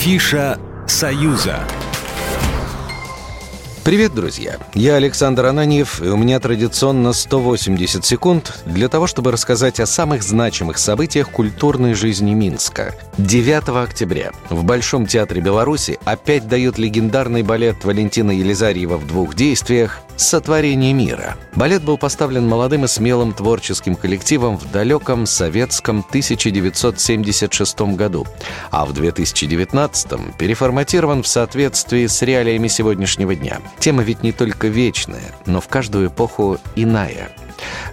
Афиша «Союза». Привет, друзья! Я Александр Ананьев, и у меня традиционно 180 секунд для того, чтобы рассказать о самых значимых событиях культурной жизни Минска. 9 октября в Большом театре Беларуси опять дают легендарный балет Валентина Елизарьева в двух действиях «Сотворение мира». Балет был поставлен молодым и смелым творческим коллективом в далеком советском 1976 году, а в 2019 переформатирован в соответствии с реалиями сегодняшнего дня. Тема ведь не только вечная, но в каждую эпоху иная.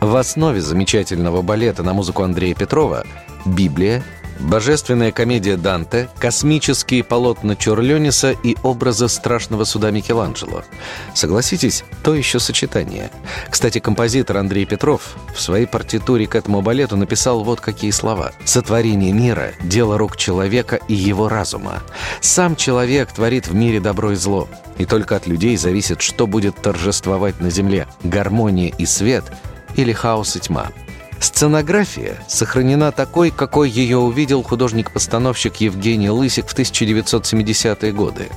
В основе замечательного балета на музыку Андрея Петрова – Библия, Божественная комедия Данте, космические полотна Чорлениса и образы страшного суда Микеланджело. Согласитесь, то еще сочетание. Кстати, композитор Андрей Петров в своей партитуре к этому балету написал вот какие слова. «Сотворение мира – дело рук человека и его разума. Сам человек творит в мире добро и зло. И только от людей зависит, что будет торжествовать на земле – гармония и свет или хаос и тьма». Сценография сохранена такой, какой ее увидел художник-постановщик Евгений Лысик в 1970-е годы.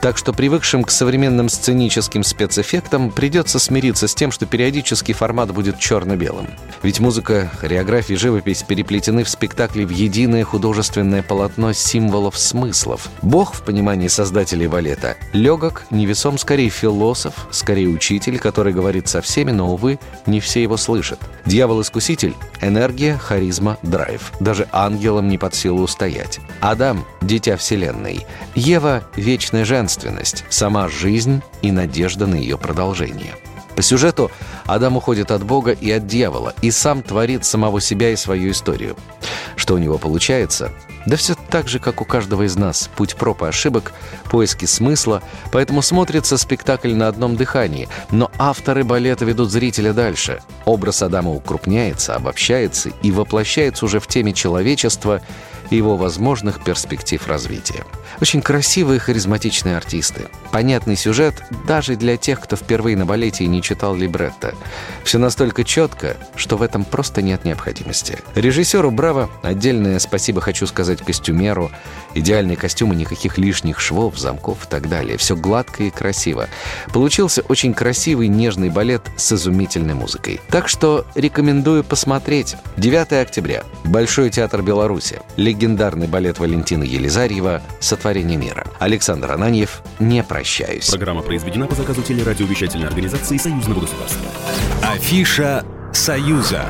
Так что привыкшим к современным сценическим спецэффектам придется смириться с тем, что периодически формат будет черно-белым. Ведь музыка, хореография и живопись переплетены в спектакле в единое художественное полотно символов смыслов. Бог, в понимании создателей балета, легок, невесом, скорее философ, скорее учитель, который говорит со всеми, но, увы, не все его слышат. Дьявол-искуситель – энергия, харизма, драйв. Даже ангелам не под силу устоять. Адам – дитя Вселенной. Ева – вечная вечная женственность, сама жизнь и надежда на ее продолжение. По сюжету Адам уходит от Бога и от дьявола, и сам творит самого себя и свою историю. Что у него получается? Да все так же, как у каждого из нас. Путь проб и ошибок, поиски смысла. Поэтому смотрится спектакль на одном дыхании. Но авторы балета ведут зрителя дальше. Образ Адама укрупняется, обобщается и воплощается уже в теме человечества и его возможных перспектив развития. Очень красивые харизматичные артисты. Понятный сюжет даже для тех, кто впервые на балете и не читал либретто. Все настолько четко, что в этом просто нет необходимости. Режиссеру «Браво» отдельное спасибо хочу сказать костюмеру. Идеальные костюмы, никаких лишних швов, замков и так далее. Все гладко и красиво. Получился очень красивый нежный балет с изумительной музыкой. Так что рекомендую посмотреть. 9 октября. Большой театр Беларуси. Легендарный балет Валентина Елизарьева «Сотворение мира». Александр Ананьев «Не прощаюсь». Программа произведена по заказу телерадиовещательной организации Союзного государства. Афиша «Союза».